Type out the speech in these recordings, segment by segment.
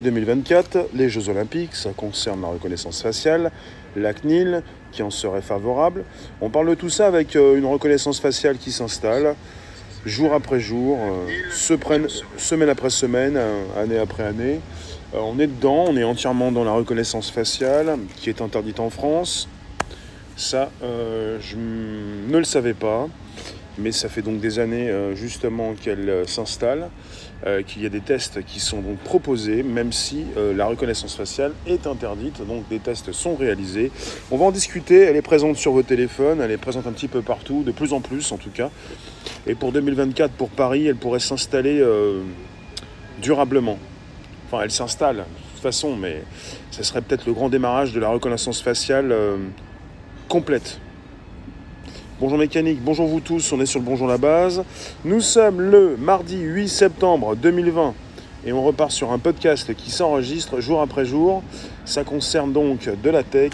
2024, les Jeux Olympiques, ça concerne la reconnaissance faciale, la CNIL qui en serait favorable. On parle de tout ça avec euh, une reconnaissance faciale qui s'installe jour après jour, euh, semaine après semaine, euh, année après année. on est dedans, on est entièrement dans la reconnaissance faciale qui est interdite en France. Ça, je ne le savais pas mais ça fait donc des années justement qu'elle s'installe, euh, qu'il y a des tests qui sont donc proposés, même si la reconnaissance faciale est interdite, donc des tests sont réalisés. On va en discuter, elle est présente sur vos téléphones, elle est présente un petit peu partout, de plus en plus en tout cas. Et pour 2024, pour Paris, elle pourrait s'installer durablement. Enfin, elle s'installe de toute façon, mais ce serait peut-être le grand démarrage de la reconnaissance faciale complète. Bonjour mécanique, bonjour vous tous, on est sur le Bonjour la base. Nous sommes le mardi 8 septembre 2020 et on repart sur un podcast qui s'enregistre jour après jour. Ça concerne donc de la tech,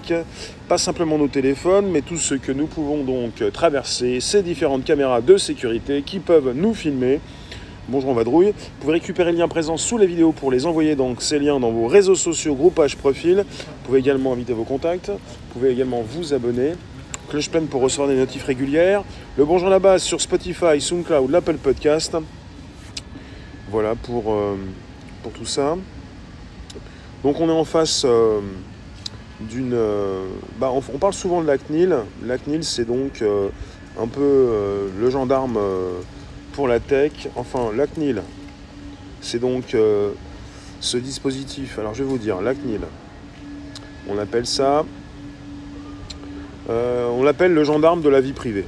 pas simplement nos téléphones, mais tout ce que nous pouvons donc traverser, ces différentes caméras de sécurité qui peuvent nous filmer. Bonjour on vadrouille. Vous pouvez récupérer le lien présent sous les vidéos pour les envoyer donc ces liens dans vos réseaux sociaux, groupages, profils. Vous pouvez également inviter vos contacts. Vous pouvez également vous abonner cloche pleine pour recevoir des notifs régulières. Le Bonjour la base sur Spotify, SoundCloud, l'Apple Podcast. Voilà pour, euh, pour tout ça. Donc on est en face euh, d'une... Euh, bah, on, parle souvent de la CNIL. La CNIL c'est donc un peu le gendarme pour la tech. Enfin la CNIL c'est donc ce dispositif. Alors je vais vous dire, la CNIL. On appelle ça euh, on l'appelle le gendarme de la vie privée.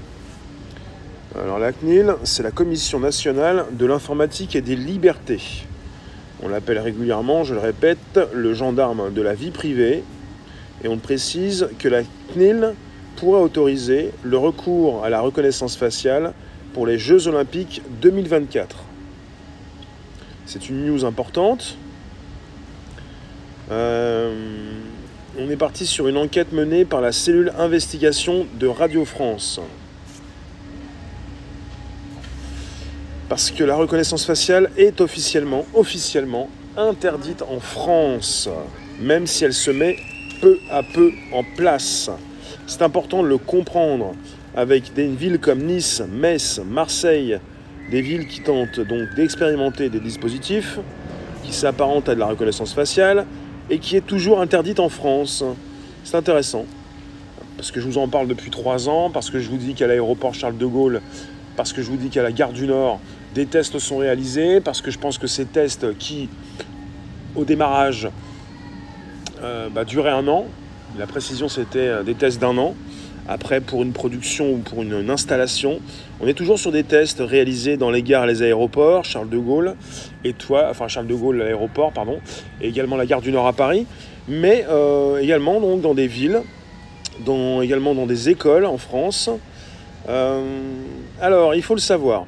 Alors la CNIL, c'est la Commission nationale de l'informatique et des libertés. On l'appelle régulièrement, je le répète, le gendarme de la vie privée. Et on précise que la CNIL pourrait autoriser le recours à la reconnaissance faciale pour les Jeux olympiques 2024. C'est une news importante. Euh, on est parti sur une enquête menée par la cellule investigation de Radio France. Parce que la reconnaissance faciale est officiellement, officiellement interdite en France, même si elle se met peu à peu en place. C'est important de le comprendre avec des villes comme Nice, Metz, Marseille, des villes qui tentent donc d'expérimenter des dispositifs qui s'apparentent à de la reconnaissance faciale, et qui est toujours interdite en France. C'est intéressant. Parce que je vous en parle depuis trois ans, parce que je vous dis qu'à l'aéroport Charles de Gaulle, parce que je vous dis qu'à la gare du Nord, des tests sont réalisés, parce que je pense que ces tests qui, au démarrage, euh, bah, duraient un an, la précision c'était euh, des tests d'un an, après, pour une production ou pour une, installation, on est toujours sur des tests réalisés dans les gares et les aéroports, Charles de Gaulle, et toi, enfin Charles de Gaulle, l'aéroport, pardon, et également la gare du Nord à Paris, mais euh, également donc, dans des villes, dans, également dans des écoles en France. Euh, alors, il faut le savoir.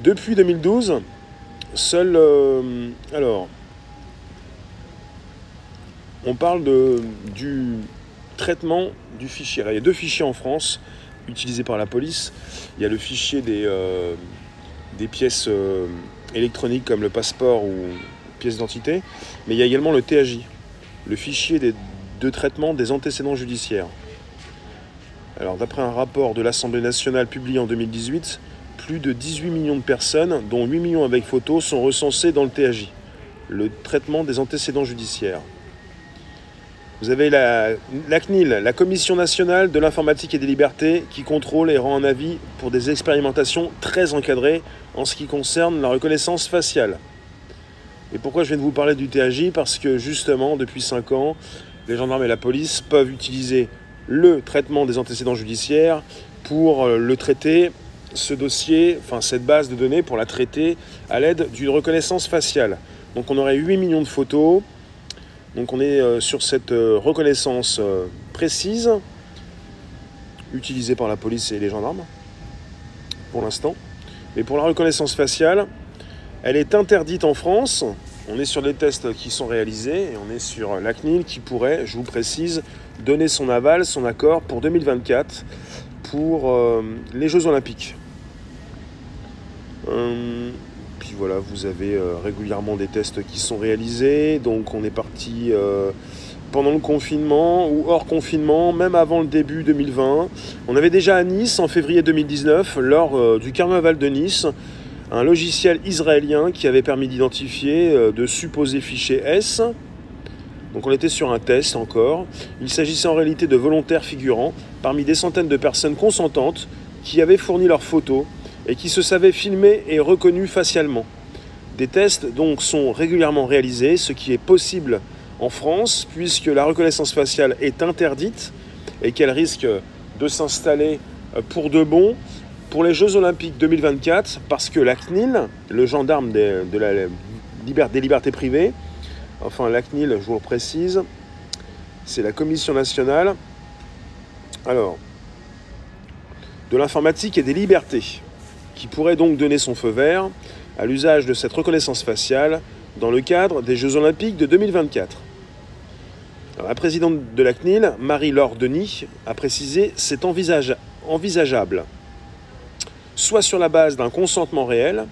Depuis 2012, seul. Euh, alors. On parle de, du traitement du fichier. il y a deux fichiers en France utilisés par la police. Il y a le fichier des, euh, des pièces euh, électroniques comme le passeport ou pièce d'identité, mais il y a également le TAJ, le fichier des, de traitement des antécédents judiciaires. Alors d'après un rapport de l'Assemblée nationale publié en 2018, plus de 18 millions de personnes, dont 8 millions avec photos, sont recensées dans le TAJ, le traitement des antécédents judiciaires. Vous avez la, CNIL, la Commission nationale de l'informatique et des libertés, qui contrôle et rend un avis pour des expérimentations très encadrées en ce qui concerne la reconnaissance faciale. Et pourquoi je viens de vous parler du TAJ Parce que justement, depuis 5 ans, les gendarmes et la police peuvent utiliser le traitement des antécédents judiciaires pour euh, le traiter, ce dossier, enfin cette base de données, pour la traiter à l'aide d'une reconnaissance faciale. Donc on aurait 8 millions de photos, donc on est euh, sur cette euh, reconnaissance euh, précise utilisée par la police et les gendarmes pour l'instant. Mais pour la reconnaissance faciale, elle est interdite en France. On est sur des tests qui sont réalisés et on est sur la CNIL qui pourrait, je vous précise, donner son aval, son accord pour 2024 pour les Jeux Olympiques. Voilà, vous avez régulièrement des tests qui sont réalisés. Donc on est parti pendant le confinement ou hors confinement, même avant le début 2020. On avait déjà à Nice en février 2019, lors du carnaval de Nice, un logiciel israélien qui avait permis d'identifier de supposés fichiers S donc on était sur un test encore. Il s'agissait en réalité de volontaires figurants parmi des centaines de personnes consentantes qui avaient fourni leurs photos et qui se savaient filmés et reconnus facialement. Des tests donc sont régulièrement réalisés, ce qui est possible en France puisque la reconnaissance faciale est interdite et qu'elle risque de s'installer pour de bon pour les Jeux Olympiques 2024 parce que la CNIL, le gendarme des, de la, des libertés privées, enfin la CNIL, je vous le précise, c'est la Commission nationale alors, de l'informatique et des libertés, qui pourrait donc donner son feu vert à l'usage de cette reconnaissance faciale dans le cadre des Jeux Olympiques de 2024. la présidente de la CNIL, Marie-Laure Denis, a précisé c'est envisageable, soit sur la base d'un consentement réel,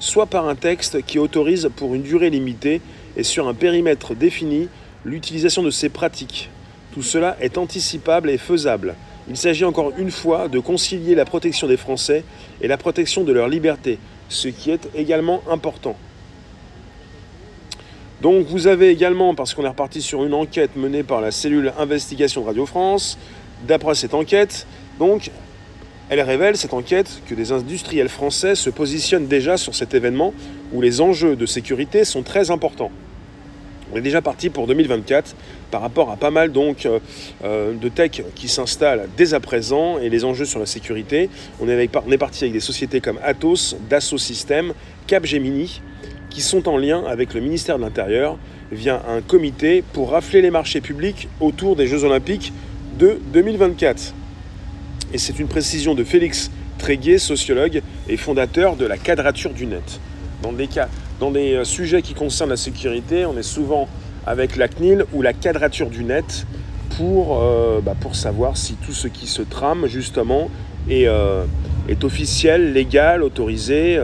soit par un texte qui autorise pour une durée limitée et sur un périmètre défini l'utilisation de ces pratiques. Tout cela est anticipable et faisable. Il s'agit encore une fois de concilier la protection des Français et la protection de leur liberté, ce qui est également important. Donc vous avez également, parce qu'on est reparti sur une enquête menée par la cellule investigation Radio France, d'après cette enquête, donc elle révèle, cette enquête, que des industriels français se positionnent déjà sur cet événement où les enjeux de sécurité sont très importants. On est déjà parti pour 2024 par rapport à pas mal donc euh, euh, de tech qui s'installent dès à présent et les enjeux sur la sécurité. On est, parti avec des sociétés comme Atos, Dassault Systèmes, Capgemini qui sont en lien avec le ministère de l'Intérieur via un comité pour rafler les marchés publics autour des Jeux Olympiques de 2024. Et c'est une précision de Félix Tréguier, sociologue et fondateur de la quadrature du net. Dans des cas dans des euh, sujets qui concernent la sécurité, on est souvent avec la CNIL ou la quadrature du net pour, euh, bah, savoir si tout ce qui se trame justement est, euh, officiel, légal, autorisé.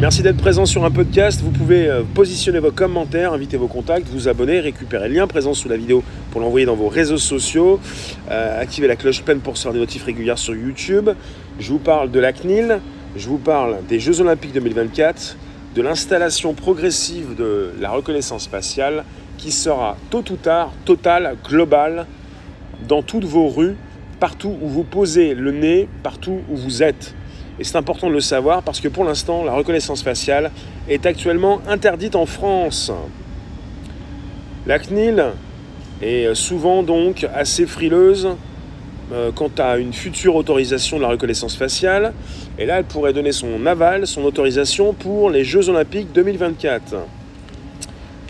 Merci d'être présent sur un podcast. Vous pouvez positionner vos commentaires, inviter vos contacts, vous abonner, récupérer le lien présent sous la vidéo pour l'envoyer dans vos réseaux sociaux, activer la cloche pleine pour recevoir des notifs régulières sur YouTube. Je vous parle de la CNIL, je vous parle des Jeux Olympiques 2024, de l'installation progressive de la reconnaissance faciale qui sera tôt ou tard totale, globale, dans toutes vos rues, partout où vous posez le nez, partout où vous êtes. Et c'est important de le savoir parce que pour l'instant, la reconnaissance faciale est actuellement interdite en France. La CNIL est souvent donc assez frileuse quant à une future autorisation de la reconnaissance faciale. Et là, elle pourrait donner son aval, son autorisation pour les Jeux Olympiques 2024.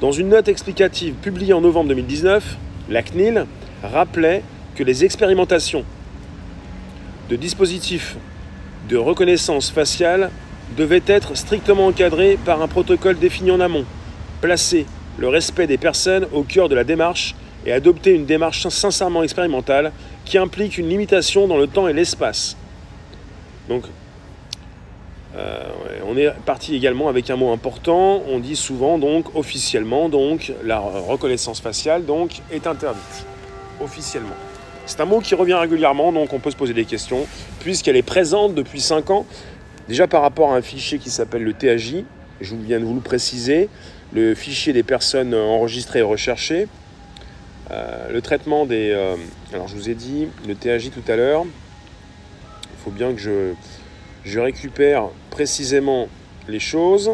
Dans une note explicative publiée en novembre 2019, la CNIL rappelait que les expérimentations de dispositifs de reconnaissance faciale devaient être strictement encadrées par un protocole défini en amont, placer le respect des personnes au cœur de la démarche et adopter une démarche sincèrement expérimentale qui implique une limitation dans le temps et l'espace. Donc, euh, on est parti également avec un mot important. On dit souvent donc officiellement donc la reconnaissance faciale donc est interdite officiellement. C'est un mot qui revient régulièrement donc on peut se poser des questions puisqu'elle est présente depuis 5 ans déjà par rapport à un fichier qui s'appelle le TAJ. Je viens de vous le préciser, le fichier des personnes enregistrées et recherchées. Euh, le traitement des... Euh, alors je vous ai dit, le TAJ tout à l'heure, il faut bien que je, je récupère précisément les choses.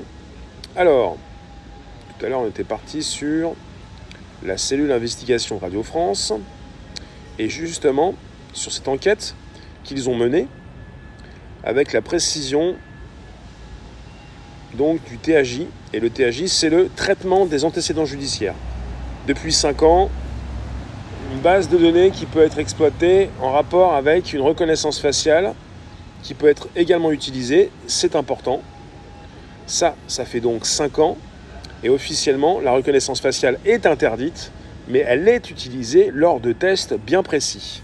Alors, tout à l'heure on était parti sur la cellule d'investigation Radio France, et justement sur cette enquête qu'ils ont menée, avec la précision donc du TAJ, et le TAJ c'est le traitement des antécédents judiciaires. Depuis 5 ans, une base de données qui peut être exploitée en rapport avec une reconnaissance faciale qui peut être également utilisée, c'est important. Ça, ça fait donc 5 ans et officiellement la reconnaissance faciale est interdite, mais elle est utilisée lors de tests bien précis.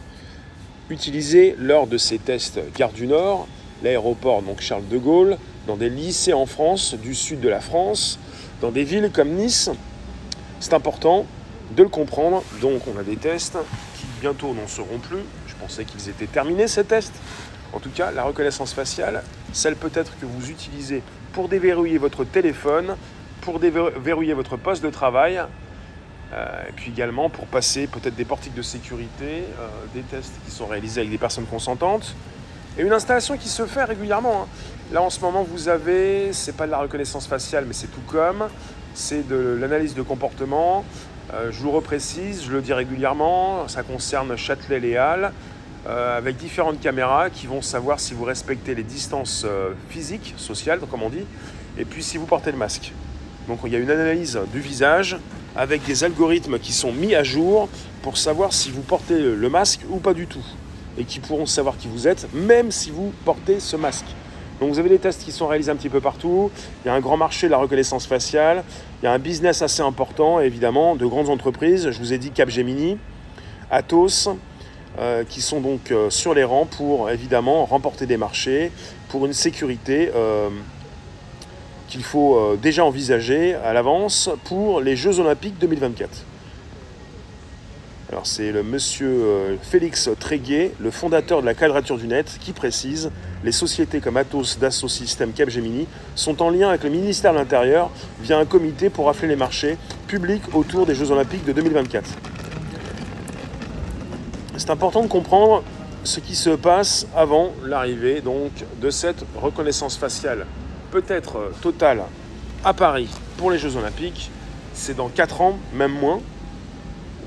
Utilisée lors de ces tests Gare du Nord, l'aéroport donc Charles de Gaulle, dans des lycées en France, du sud de la France, dans des villes comme Nice. C'est important de le comprendre. Donc on a des tests qui bientôt n'en seront plus. Je pensais qu'ils étaient terminés ces tests. En tout cas, la reconnaissance faciale, celle peut-être que vous utilisez pour déverrouiller votre téléphone, pour déverrouiller votre poste de travail, euh, puis également pour passer peut-être des portiques de sécurité, euh, des tests qui sont réalisés avec des personnes consentantes, et une installation qui se fait régulièrement. Hein. Là en ce moment vous avez, c'est pas de la reconnaissance faciale, mais c'est tout comme, c'est de l'analyse de comportement. Euh, je vous reprécise, je le dis régulièrement, ça concerne Châtelet-Léal, avec différentes caméras qui vont savoir si vous respectez les distances physiques, sociales, comme on dit, et puis si vous portez le masque. Donc il y a une analyse du visage, avec des algorithmes qui sont mis à jour pour savoir si vous portez le masque ou pas du tout. Et qui pourront savoir qui vous êtes, même si vous portez ce masque. Donc vous avez des tests qui sont réalisés un petit peu partout. Il y a un grand marché de la reconnaissance faciale. Il y a un business assez important, évidemment, de grandes entreprises. Je vous ai dit Capgemini, Atos, euh, qui sont donc euh, sur les rangs pour évidemment remporter des marchés, pour une sécurité euh, qu'il faut déjà envisager à l'avance pour les Jeux Olympiques 2024. Alors c'est le monsieur euh, Félix Tréguier, le fondateur de la Quadrature du Net, qui précise les sociétés comme Atos, Dassault Systèmes, Capgemini sont en lien avec le ministère de l'Intérieur via un comité pour rafler les marchés publics autour des Jeux Olympiques de 2024. C'est important de comprendre ce qui se passe avant l'arrivée donc de cette reconnaissance faciale peut-être euh, total à Paris pour les Jeux Olympiques, c'est dans 4 ans, même moins.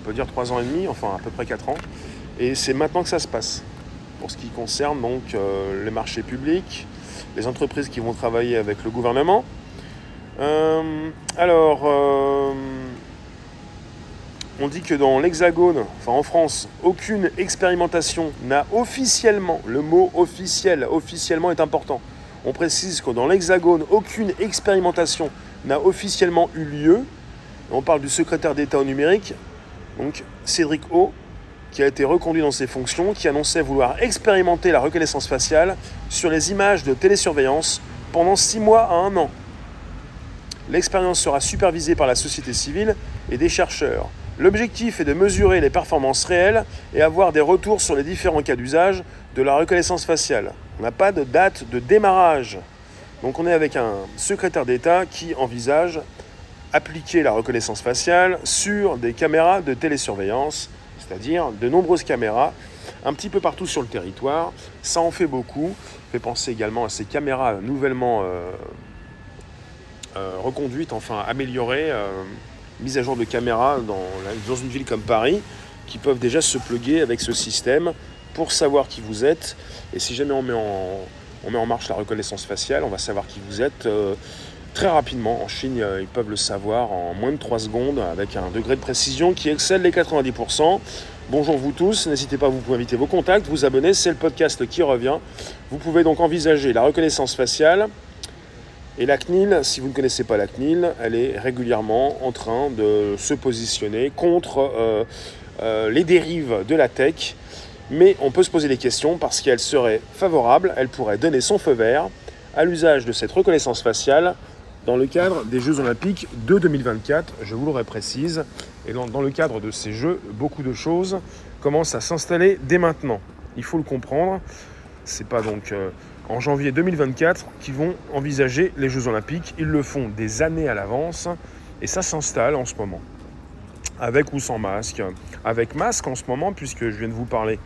On peut dire 3 ans et demi, enfin à peu près 4 ans. Et c'est maintenant que ça se passe. Pour ce qui concerne donc euh, les marchés publics, les entreprises qui vont travailler avec le gouvernement. Euh, alors, on dit que dans l'Hexagone, enfin en France, aucune expérimentation n'a officiellement, le mot officiel, officiellement est important, on précise que dans l'Hexagone, aucune expérimentation n'a officiellement eu lieu. On parle du secrétaire d'État au numérique, donc Cédric O, qui a été reconduit dans ses fonctions, qui annonçait vouloir expérimenter la reconnaissance faciale sur les images de télésurveillance pendant six mois à un an. L'expérience sera supervisée par la société civile et des chercheurs. L'objectif est de mesurer les performances réelles et avoir des retours sur les différents cas d'usage de la reconnaissance faciale. On n'a pas de date de démarrage. Donc on est avec un secrétaire d'État qui envisage appliquer la reconnaissance faciale sur des caméras de télésurveillance, c'est-à-dire de nombreuses caméras un petit peu partout sur le territoire. Ça en fait beaucoup. fait penser également à ces caméras nouvellement euh, euh, reconduites, enfin améliorées, euh, mises à jour de caméras dans, une ville comme Paris, qui peuvent déjà se pluguer avec ce système pour savoir qui vous êtes. Et si jamais on met en, on met en marche la reconnaissance faciale, on va savoir qui vous êtes euh, très rapidement. En Chine, euh, ils peuvent le savoir en moins de 3 secondes avec un degré de précision qui excelle les 90%. Bonjour vous tous, n'hésitez pas, vous pouvez inviter vos contacts, vous abonner, c'est le podcast qui revient. Vous pouvez donc envisager la reconnaissance faciale. Et la CNIL, si vous ne connaissez pas la CNIL, elle est régulièrement en train de se positionner contre euh, les dérives de la tech mais on peut se poser des questions parce qu'elle serait favorable, elle pourrait donner son feu vert à l'usage de cette reconnaissance faciale dans le cadre des Jeux Olympiques de 2024, je vous le précise. Et dans, le cadre de ces Jeux, beaucoup de choses commencent à s'installer dès maintenant. Il faut le comprendre. C'est pas donc euh, en janvier 2024 qu'ils vont envisager les Jeux Olympiques. Ils le font des années à l'avance et ça s'installe en ce moment avec ou sans masque. Avec masque en ce moment, puisque je viens de vous parler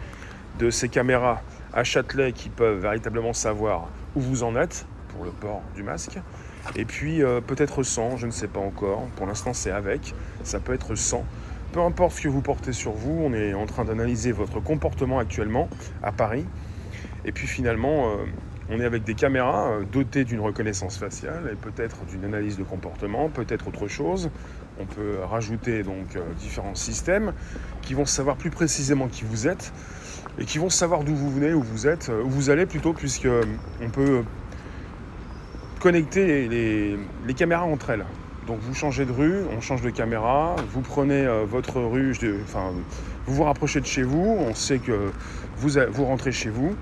de ces caméras à Châtelet qui peuvent véritablement savoir où vous en êtes pour le port du masque. Et puis euh, peut-être sans, je ne sais pas encore. Pour l'instant c'est avec, ça peut être sans. Peu importe ce que vous portez sur vous, on est en train d'analyser votre comportement actuellement à Paris. Et puis finalement, euh, on est avec des caméras euh, dotées d'une reconnaissance faciale et peut-être d'une analyse de comportement, peut-être autre chose. On peut rajouter donc différents systèmes qui vont savoir plus précisément qui vous êtes et qui vont savoir d'où vous venez, où vous êtes, où vous allez plutôt, puisque on peut connecter les, caméras entre elles. Donc vous changez de rue, on change de caméra, vous prenez votre rue, enfin vous vous rapprochez de chez vous, on sait que vous, vous rentrez chez vous,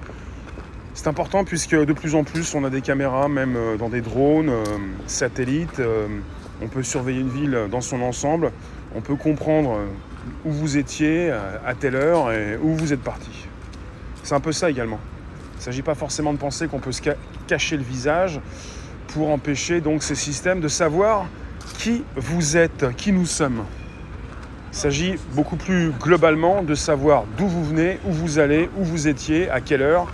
C'est important puisque de plus en plus on a des caméras, même euh, dans des drones, euh, satellites. Euh, on peut surveiller une ville dans son ensemble. On peut comprendre où vous étiez à telle heure et où vous êtes parti. C'est un peu ça également. Il ne s'agit pas forcément de penser qu'on peut se cacher le visage pour empêcher donc ces systèmes de savoir qui vous êtes, qui nous sommes. Il s'agit beaucoup plus globalement de savoir d'où vous venez, où vous allez, où vous étiez, à quelle heure,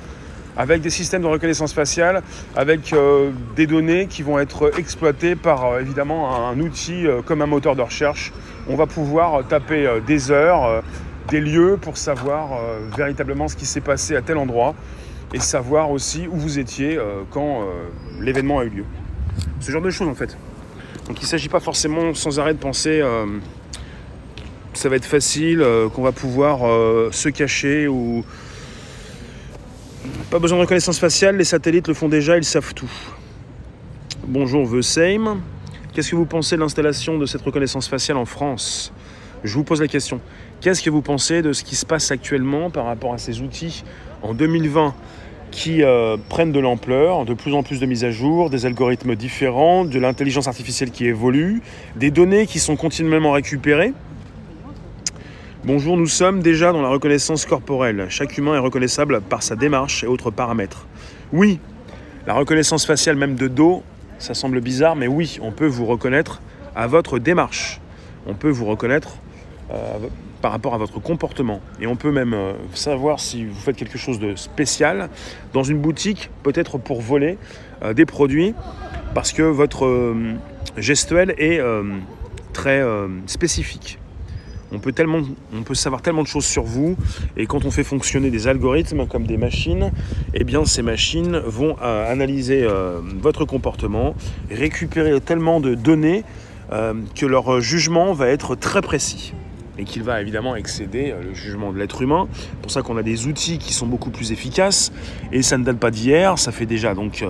avec des systèmes de reconnaissance faciale, avec euh, des données qui vont être exploitées par euh, évidemment un, outil euh, comme un moteur de recherche. On va pouvoir taper des heures, des lieux pour savoir véritablement ce qui s'est passé à tel endroit et savoir aussi où vous étiez quand l'événement a eu lieu. Ce genre de choses en fait. Donc il ne s'agit pas forcément sans arrêt de penser que ça va être facile, qu'on va pouvoir se cacher ou pas besoin de reconnaissance faciale, les satellites le font déjà, ils savent tout. Bonjour The Same. Qu'est-ce que vous pensez de l'installation de cette reconnaissance faciale en France? Je vous pose la question. Qu'est-ce que vous pensez de ce qui se passe actuellement par rapport à ces outils en 2020 qui euh, prennent de l'ampleur, de plus en plus de mises à jour, des algorithmes différents, de l'intelligence artificielle qui évolue, des données qui sont continuellement récupérées Bonjour, nous sommes déjà dans la reconnaissance corporelle. Chaque humain est reconnaissable par sa démarche et autres paramètres. Oui, la reconnaissance faciale même de dos, ça semble bizarre, mais oui, on peut vous reconnaître à votre démarche. On peut vous reconnaître euh, par rapport à votre comportement. Et on peut même euh, savoir si vous faites quelque chose de spécial dans une boutique, peut-être pour voler euh, des produits, parce que votre gestuelle est très spécifique. On peut, savoir tellement de choses sur vous. Et quand on fait fonctionner des algorithmes comme des machines, eh bien ces machines vont euh, analyser euh, votre comportement, récupérer tellement de données euh, que leur jugement va être très précis et qu'il va évidemment excéder le jugement de l'être humain. C'est pour ça qu'on a des outils qui sont beaucoup plus efficaces et ça ne date pas d'hier, ça fait déjà donc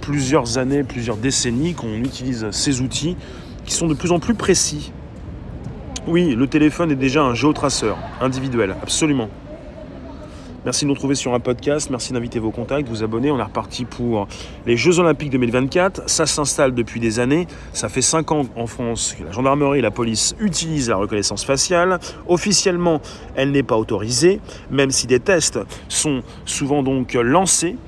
plusieurs années, plusieurs décennies qu'on utilise ces outils qui sont de plus en plus précis oui, le téléphone est déjà un géotraceur individuel, absolument. Merci de nous retrouver sur un podcast, merci d'inviter vos contacts, vous abonner. On est reparti pour les Jeux Olympiques 2024. Ça s'installe depuis des années. Ça fait 5 ans en France que la gendarmerie et la police utilisent la reconnaissance faciale. Officiellement, elle n'est pas autorisée, même si des tests sont souvent donc lancés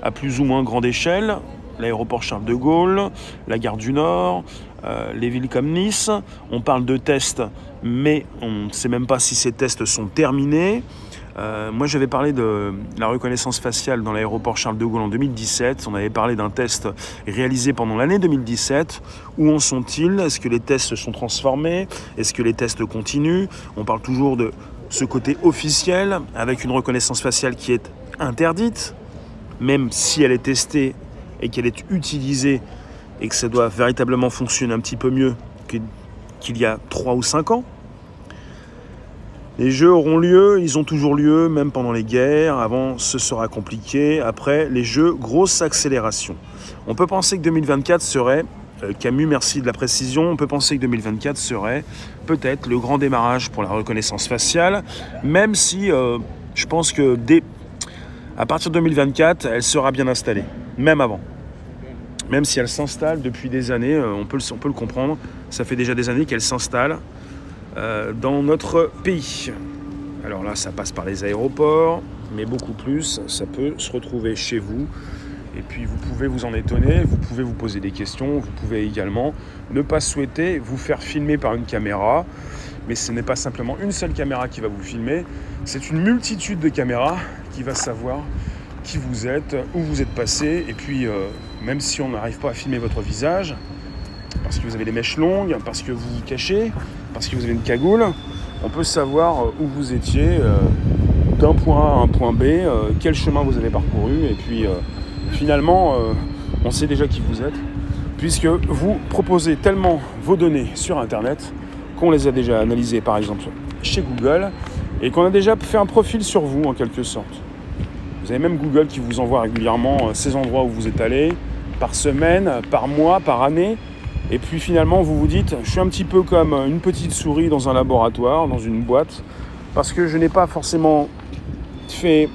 à plus ou moins grande échelle. L'aéroport Charles de Gaulle, la gare du Nord, euh, les villes comme Nice. On parle de tests, mais on ne sait même pas si ces tests sont terminés. Euh, moi, j'avais parlé de la reconnaissance faciale dans l'aéroport Charles de Gaulle en 2017. On avait parlé d'un test réalisé pendant l'année 2017. Où en sont-ils? Est-ce que les tests se sont transformés? Est-ce que les tests continuent? On parle toujours de ce côté officiel avec une reconnaissance faciale qui est interdite, même si elle est testée et qu'elle est utilisée et que ça doit véritablement fonctionner un petit peu mieux qu'il y a 3 ou 5 ans. Les jeux auront lieu, ils ont toujours lieu, même pendant les guerres. Avant, ce sera compliqué. Après, les jeux, grosse accélération. On peut penser que 2024 serait, euh, Camus, merci de la précision, on peut penser que 2024 serait peut-être le grand démarrage pour la reconnaissance faciale, même si euh, je pense que dès, à partir de 2024, elle sera bien installée, même avant même si elle s'installe depuis des années, euh, on peut, on peut le comprendre, ça fait déjà des années qu'elle s'installe euh, dans notre pays. Alors là, ça passe par les aéroports, mais beaucoup plus, ça peut se retrouver chez vous. Et puis vous pouvez vous en étonner, vous pouvez vous poser des questions, vous pouvez également ne pas souhaiter vous faire filmer par une caméra. Mais ce n'est pas simplement une seule caméra qui va vous filmer, c'est une multitude de caméras qui va savoir qui vous êtes, où vous êtes passé, et puis euh, même si on n'arrive pas à filmer votre visage, parce que vous avez des mèches longues, parce que vous vous cachez, parce que vous avez une cagoule, on peut savoir euh, où vous étiez euh, d'un point A à un point B, quel chemin vous avez parcouru, et puis finalement, on sait déjà qui vous êtes, puisque vous proposez tellement vos données sur Internet qu'on les a déjà analysées par exemple chez Google, et qu'on a déjà fait un profil sur vous en quelque sorte. Vous avez même Google qui vous envoie régulièrement euh, ces endroits où vous êtes allé, par semaine, par mois, par année. Et puis finalement, vous vous dites, je suis un petit peu comme une petite souris dans un laboratoire, dans une boîte, parce que je n'ai pas forcément fait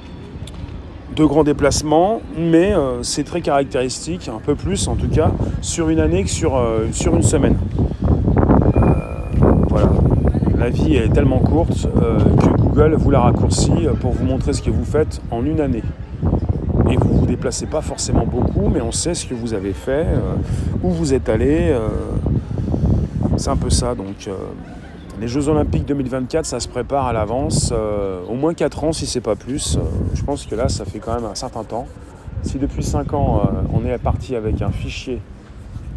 de grands déplacements, mais euh, c'est très caractéristique, un peu plus en tout cas, sur une année que sur, euh, sur une semaine. voilà. La vie est tellement courte que Google vous la raccourcit pour vous montrer ce que vous faites en une année. Et vous vous déplacez pas forcément beaucoup, mais on sait ce que vous avez fait, où vous êtes allé. c'est un peu ça. Donc, les Jeux Olympiques 2024, ça se prépare à l'avance, euh, au moins 4 ans si c'est pas plus. Euh, je pense que là, ça fait quand même un certain temps. Si depuis 5 ans, euh, on est parti avec un fichier,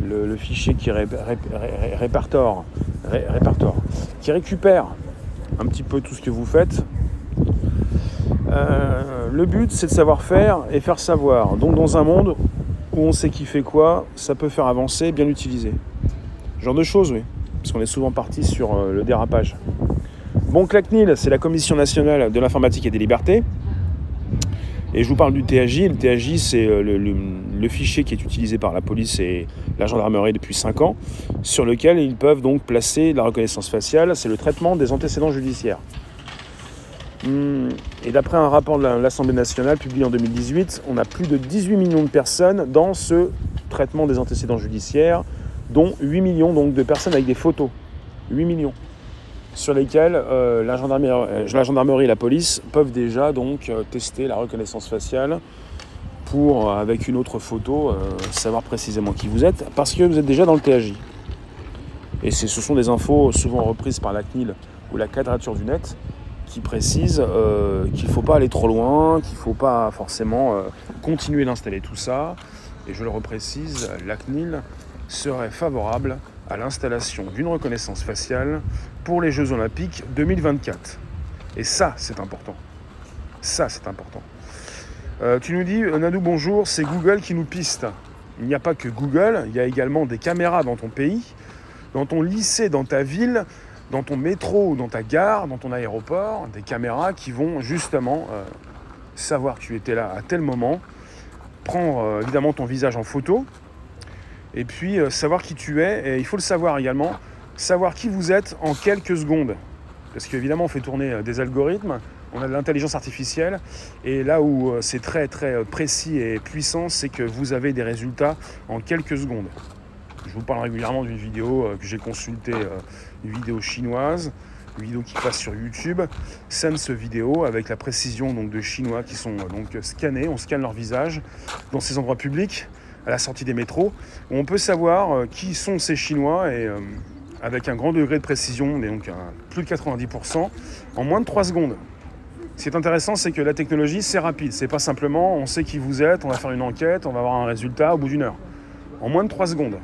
le, fichier qui répertoire, qui récupère un petit peu tout ce que vous faites, le but c'est de savoir faire et faire savoir. Donc dans un monde où on sait qui fait quoi, ça peut faire avancer, bien utiliser. genre de choses, oui parce qu'on est souvent parti sur euh, le dérapage. Bon, CLACNIL, c'est la Commission nationale de l'informatique et des libertés. Et je vous parle du TAJ. Le TAJ, c'est euh, le, fichier qui est utilisé par la police et la gendarmerie depuis 5 ans, sur lequel ils peuvent donc placer la reconnaissance faciale. C'est le traitement des antécédents judiciaires. Hmm, et d'après un rapport de l'Assemblée nationale publié en 2018, on a plus de 18 millions de personnes dans ce traitement des antécédents judiciaires dont 8 millions donc, de personnes avec des photos. 8 millions sur lesquelles euh, la, gendarmerie, euh, la, et la police peuvent déjà donc euh, tester la reconnaissance faciale pour, avec une autre photo, savoir précisément qui vous êtes, parce que vous êtes déjà dans le TAJ. Et ce sont des infos souvent reprises par la CNIL ou la quadrature du net qui précisent qu'il ne faut pas aller trop loin, qu'il ne faut pas forcément continuer d'installer tout ça. Et je le reprécise, la CNIL serait favorable à l'installation d'une reconnaissance faciale pour les Jeux Olympiques 2024. Et ça, c'est important. Ça, c'est important. Euh, tu nous dis, Nadou, bonjour, c'est Google qui nous piste. Il n'y a pas que Google, il y a également des caméras dans ton pays, dans ton lycée, dans ta ville, dans ton métro ou dans ta gare, dans ton aéroport, des caméras qui vont justement euh, savoir que tu étais là à tel moment, prendre euh, évidemment ton visage en photo, et puis euh, savoir qui tu es, et il faut le savoir également, savoir qui vous êtes en quelques secondes. Parce qu'évidemment, on fait tourner des algorithmes, on a de l'intelligence artificielle, et là où c'est très très précis et puissant, c'est que vous avez des résultats en quelques secondes. Je vous parle régulièrement d'une vidéo que j'ai consultée, une vidéo chinoise, une vidéo qui passe sur YouTube, Sense vidéo avec la précision donc, de Chinois qui sont donc scannés, on scanne leur visage dans ces endroits publics à la sortie des métros, où on peut savoir euh, qui sont ces Chinois et euh, avec un grand degré de précision, donc plus de 90%, en moins de 3 secondes. Ce qui est intéressant, c'est que la technologie, c'est rapide. C'est pas simplement on sait qui vous êtes, on va faire une enquête, on va avoir un résultat au bout d'une heure. En moins de 3 secondes.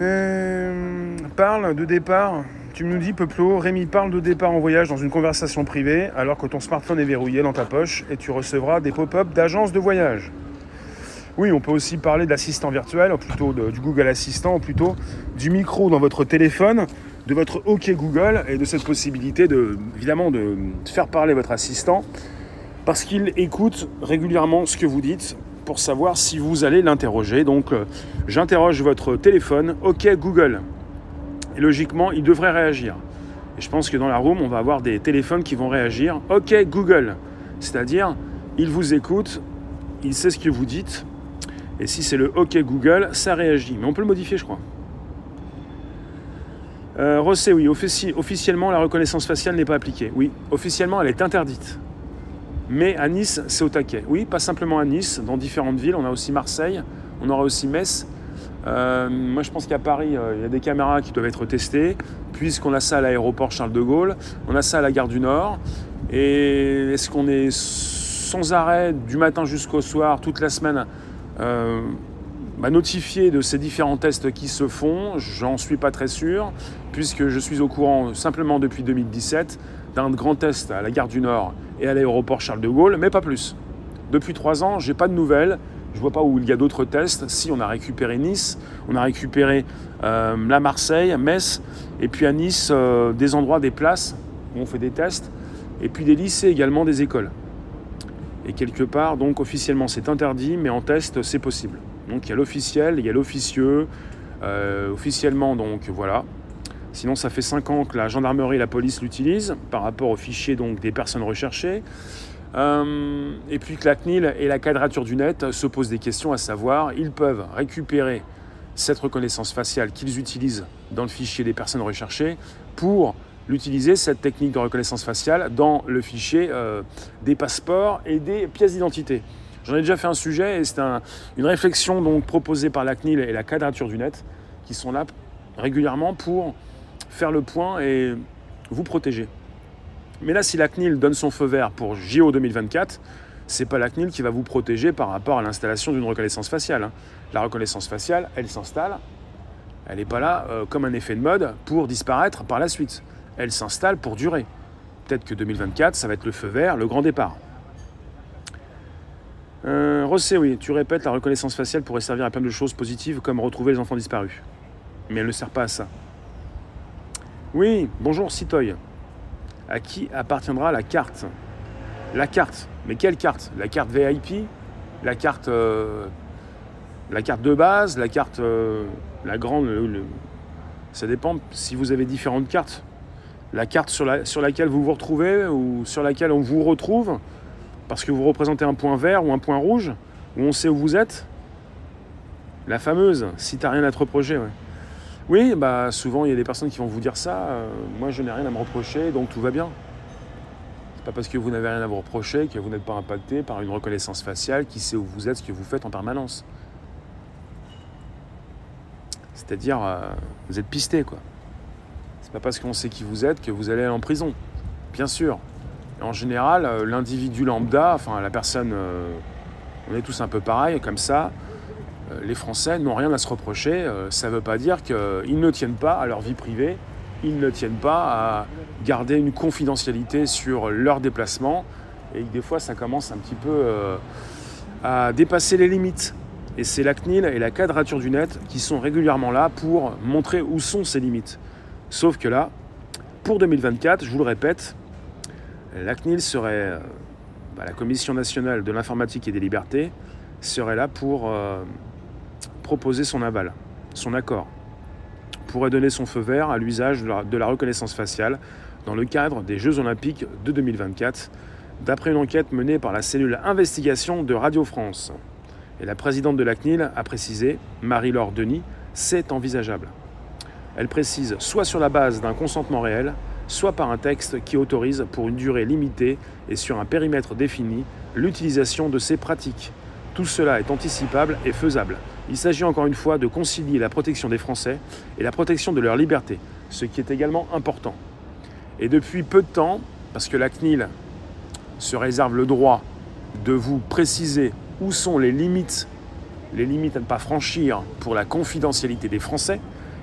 Euh, parle de départ tu nous dis, Peuplo, Rémi parle de départ en voyage dans une conversation privée alors que ton smartphone est verrouillé dans ta poche et tu recevras des pop-up d'agences de voyage. Oui, on peut aussi parler d'assistant virtuel, ou plutôt du Google Assistant, ou plutôt du micro dans votre téléphone, de votre OK Google et de cette possibilité de, évidemment, de faire parler votre assistant parce qu'il écoute régulièrement ce que vous dites pour savoir si vous allez l'interroger. Donc, euh, j'interroge votre téléphone, OK Google. Et logiquement, il devrait réagir. Et je pense que dans la room, on va avoir des téléphones qui vont réagir. OK Google. C'est-à-dire, il vous écoute, il sait ce que vous dites. Et si c'est le OK Google, ça réagit. Mais on peut le modifier, je crois. Euh, oui, officiellement, la reconnaissance faciale n'est pas appliquée. Oui, officiellement, elle est interdite. Mais à Nice, c'est au taquet. Oui, pas simplement à Nice, dans différentes villes. On a aussi Marseille, on aura aussi Metz. Euh, moi, je pense qu'à Paris, euh, il y a des caméras qui doivent être testées, puisqu'on a ça à l'aéroport Charles de Gaulle, on a ça à la gare du Nord. Et est-ce qu'on est sans arrêt, du matin jusqu'au soir, toute la semaine, euh, bah, notifié de ces différents tests qui se font? J'en suis pas très sûr, puisque je suis au courant simplement depuis 2017 d'un grand test à la gare du Nord et à l'aéroport Charles de Gaulle, mais pas plus. Depuis trois ans, j'ai pas de nouvelles. Je ne vois pas où il y a d'autres tests. Si, on a récupéré Nice, on a récupéré euh, la Marseille, Metz, et puis à Nice, euh, des endroits, des places où on fait des tests, et puis des lycées également, des écoles. Et quelque part, donc officiellement c'est interdit, mais en test c'est possible. Donc il y a l'officiel, il y a l'officieux. Euh, officiellement, donc voilà, Sinon, ça fait 5 ans que la gendarmerie et la police l'utilisent par rapport au fichier donc, des personnes recherchées. Euh, et puis que la CNIL et la quadrature du net se posent des questions à savoir, ils peuvent récupérer cette reconnaissance faciale qu'ils utilisent dans le fichier des personnes recherchées pour l'utiliser, cette technique de reconnaissance faciale, dans le fichier euh, des passeports et des pièces d'identité. J'en ai déjà fait un sujet et c'est une réflexion donc proposée par la CNIL et la quadrature du net qui sont là régulièrement pour faire le point et vous protéger. Mais là, si la CNIL donne son feu vert pour JO 2024, c'est pas la CNIL qui va vous protéger par rapport à l'installation d'une reconnaissance faciale. Hein. La reconnaissance faciale, elle s'installe, elle n'est pas là euh, comme un effet de mode pour disparaître par la suite. Elle s'installe pour durer. Peut-être que 2024, ça va être le feu vert, le grand départ. Euh, Rossé, oui, tu répètes, la reconnaissance faciale pourrait servir à plein de choses positives comme retrouver les enfants disparus. Mais elle ne sert pas à ça. Oui, bonjour Citoy. À qui appartiendra la carte? La carte. Mais quelle carte? La carte VIP La carte. Euh, la carte de base? La carte. Euh, la grande. ça dépend si vous avez différentes cartes. La carte sur, la, sur laquelle vous vous retrouvez ou sur laquelle on vous retrouve? Parce que vous représentez un point vert ou un point rouge? Où on sait où vous êtes? La fameuse, si t'as rien à te reprocher. Oui, bah souvent il y a des personnes qui vont vous dire ça. Euh, moi je n'ai rien à me reprocher, donc tout va bien. C'est pas parce que vous n'avez rien à vous reprocher que vous n'êtes pas impacté par une reconnaissance faciale qui sait où vous êtes, ce que vous faites en permanence. C'est-à-dire, euh, vous êtes pisté quoi. C'est pas parce qu'on sait qui vous êtes que vous allez en prison. Bien sûr. en général, euh, l'individu lambda, enfin la personne, on est tous un peu pareil, comme ça. Euh, les Français n'ont rien à se reprocher. Euh, ça ne veut pas dire qu'ils ne tiennent pas à leur vie privée, ils ne tiennent pas à garder une confidentialité sur leurs déplacements. Et des fois, ça commence un petit peu euh, à dépasser les limites. Et c'est la CNIL et la quadrature du net qui sont régulièrement là pour montrer où sont ces limites. Sauf que là, pour 2024, je vous le répète, la CNIL serait, bah, la Commission nationale de l'informatique et des libertés, serait là pour proposer son aval, son accord, pourrait donner son feu vert à l'usage de la reconnaissance faciale dans le cadre des Jeux olympiques de 2024, d'après une enquête menée par la cellule investigation de Radio France. Et la présidente de la CNIL a précisé, Marie-Laure Denis, c'est envisageable. Elle précise soit sur la base d'un consentement réel, soit par un texte qui autorise pour une durée limitée et sur un périmètre défini l'utilisation de ces pratiques. Tout cela est anticipable et faisable. Il s'agit encore une fois de concilier la protection des Français et la protection de leur liberté, ce qui est également important. Et depuis peu de temps, parce que la CNIL se réserve le droit de vous préciser où sont les limites, les limites à ne pas franchir pour la confidentialité des Français,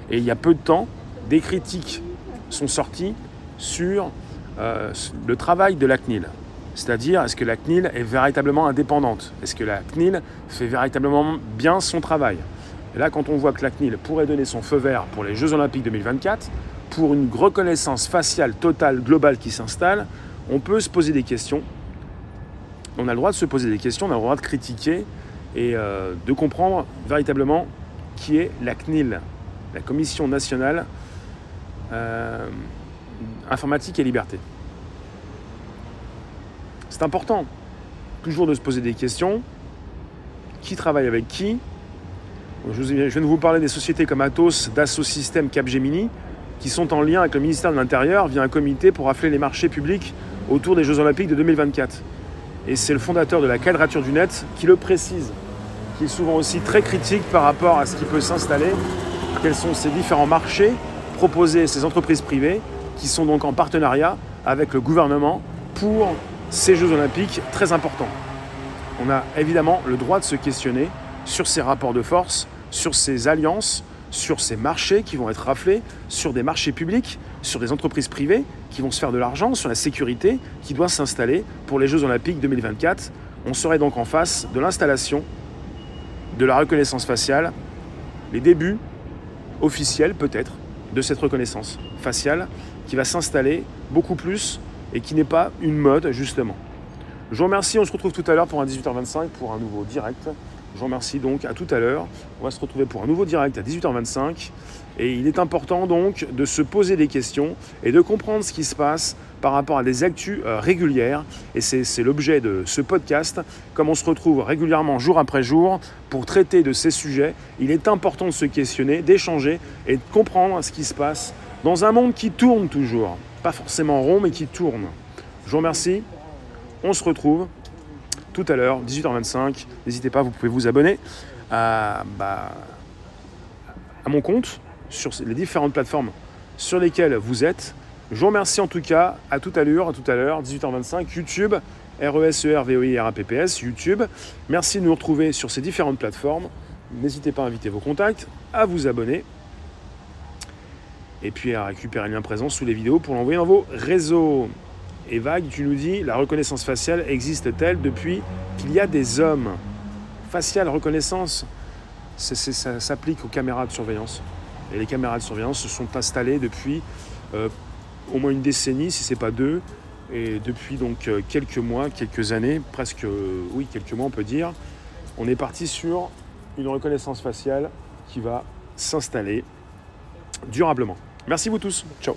et il y a peu de temps, des critiques sont sorties sur euh, le travail de la CNIL. C'est-à-dire, est-ce que la CNIL est véritablement indépendante? Est-ce que la CNIL fait véritablement bien son travail? Là, quand on voit que la CNIL pourrait donner son feu vert pour les Jeux Olympiques 2024, pour une reconnaissance faciale totale, globale qui s'installe, on peut se poser des questions. On a le droit de se poser des questions, on a le droit de critiquer et euh, de comprendre véritablement qui est la CNIL, la Commission nationale euh, informatique et liberté. C'est important toujours de se poser des questions. Qui travaille avec qui? Je, viens de vous parler des sociétés comme Atos, Dassault Systèmes, Capgemini, qui sont en lien avec le ministère de l'Intérieur via un comité pour rafler les marchés publics autour des Jeux Olympiques de 2024. Et c'est le fondateur de la quadrature du net qui le précise, qui est souvent aussi très critique par rapport à ce qui peut s'installer, quels sont ces différents marchés proposés ces entreprises privées qui sont donc en partenariat avec le gouvernement pour ces Jeux olympiques très importants. On a évidemment le droit de se questionner sur ces rapports de force, sur ces alliances, sur ces marchés qui vont être raflés, sur des marchés publics, sur des entreprises privées qui vont se faire de l'argent, sur la sécurité qui doit s'installer pour les Jeux olympiques 2024. On serait donc en face de l'installation de la reconnaissance faciale, les débuts officiels peut-être de cette reconnaissance faciale qui va s'installer beaucoup plus et qui n'est pas une mode justement. Je vous remercie, on se retrouve tout à l'heure pour un 18h25 pour un nouveau direct. Je vous remercie donc, à tout à l'heure. On va se retrouver pour un nouveau direct à 18h25. Et il est important donc de se poser des questions et de comprendre ce qui se passe par rapport à des actus euh, régulières. Et c'est l'objet de ce podcast. Comme on se retrouve régulièrement jour après jour pour traiter de ces sujets, il est important de se questionner, d'échanger et de comprendre ce qui se passe dans un monde qui tourne toujours. Pas forcément rond, mais qui tourne. Je vous remercie. On se retrouve tout à l'heure, 18h25. N'hésitez pas, vous pouvez vous abonner à, bah, à mon compte sur les différentes plateformes sur lesquelles vous êtes. Je vous remercie en tout cas. À tout à l'heure, à tout à l'heure, 18h25, YouTube, RESER, VOI, RAPPS, YouTube. Merci de nous retrouver sur ces différentes plateformes. N'hésitez pas à inviter vos contacts, à vous abonner et puis à récupérer le lien présent sous les vidéos pour l'envoyer dans vos réseaux. Et Vague, tu nous dis, la reconnaissance faciale existe-t-elle depuis qu'il y a des hommes? Faciale reconnaissance, ça s'applique aux caméras de surveillance. Et les caméras de surveillance se sont installées depuis euh, au moins une décennie, si ce n'est pas deux. Et depuis donc euh, quelques mois, quelques années, presque, euh, oui, quelques mois on peut dire, on est parti sur une reconnaissance faciale qui va s'installer durablement. Merci vous tous. Ciao.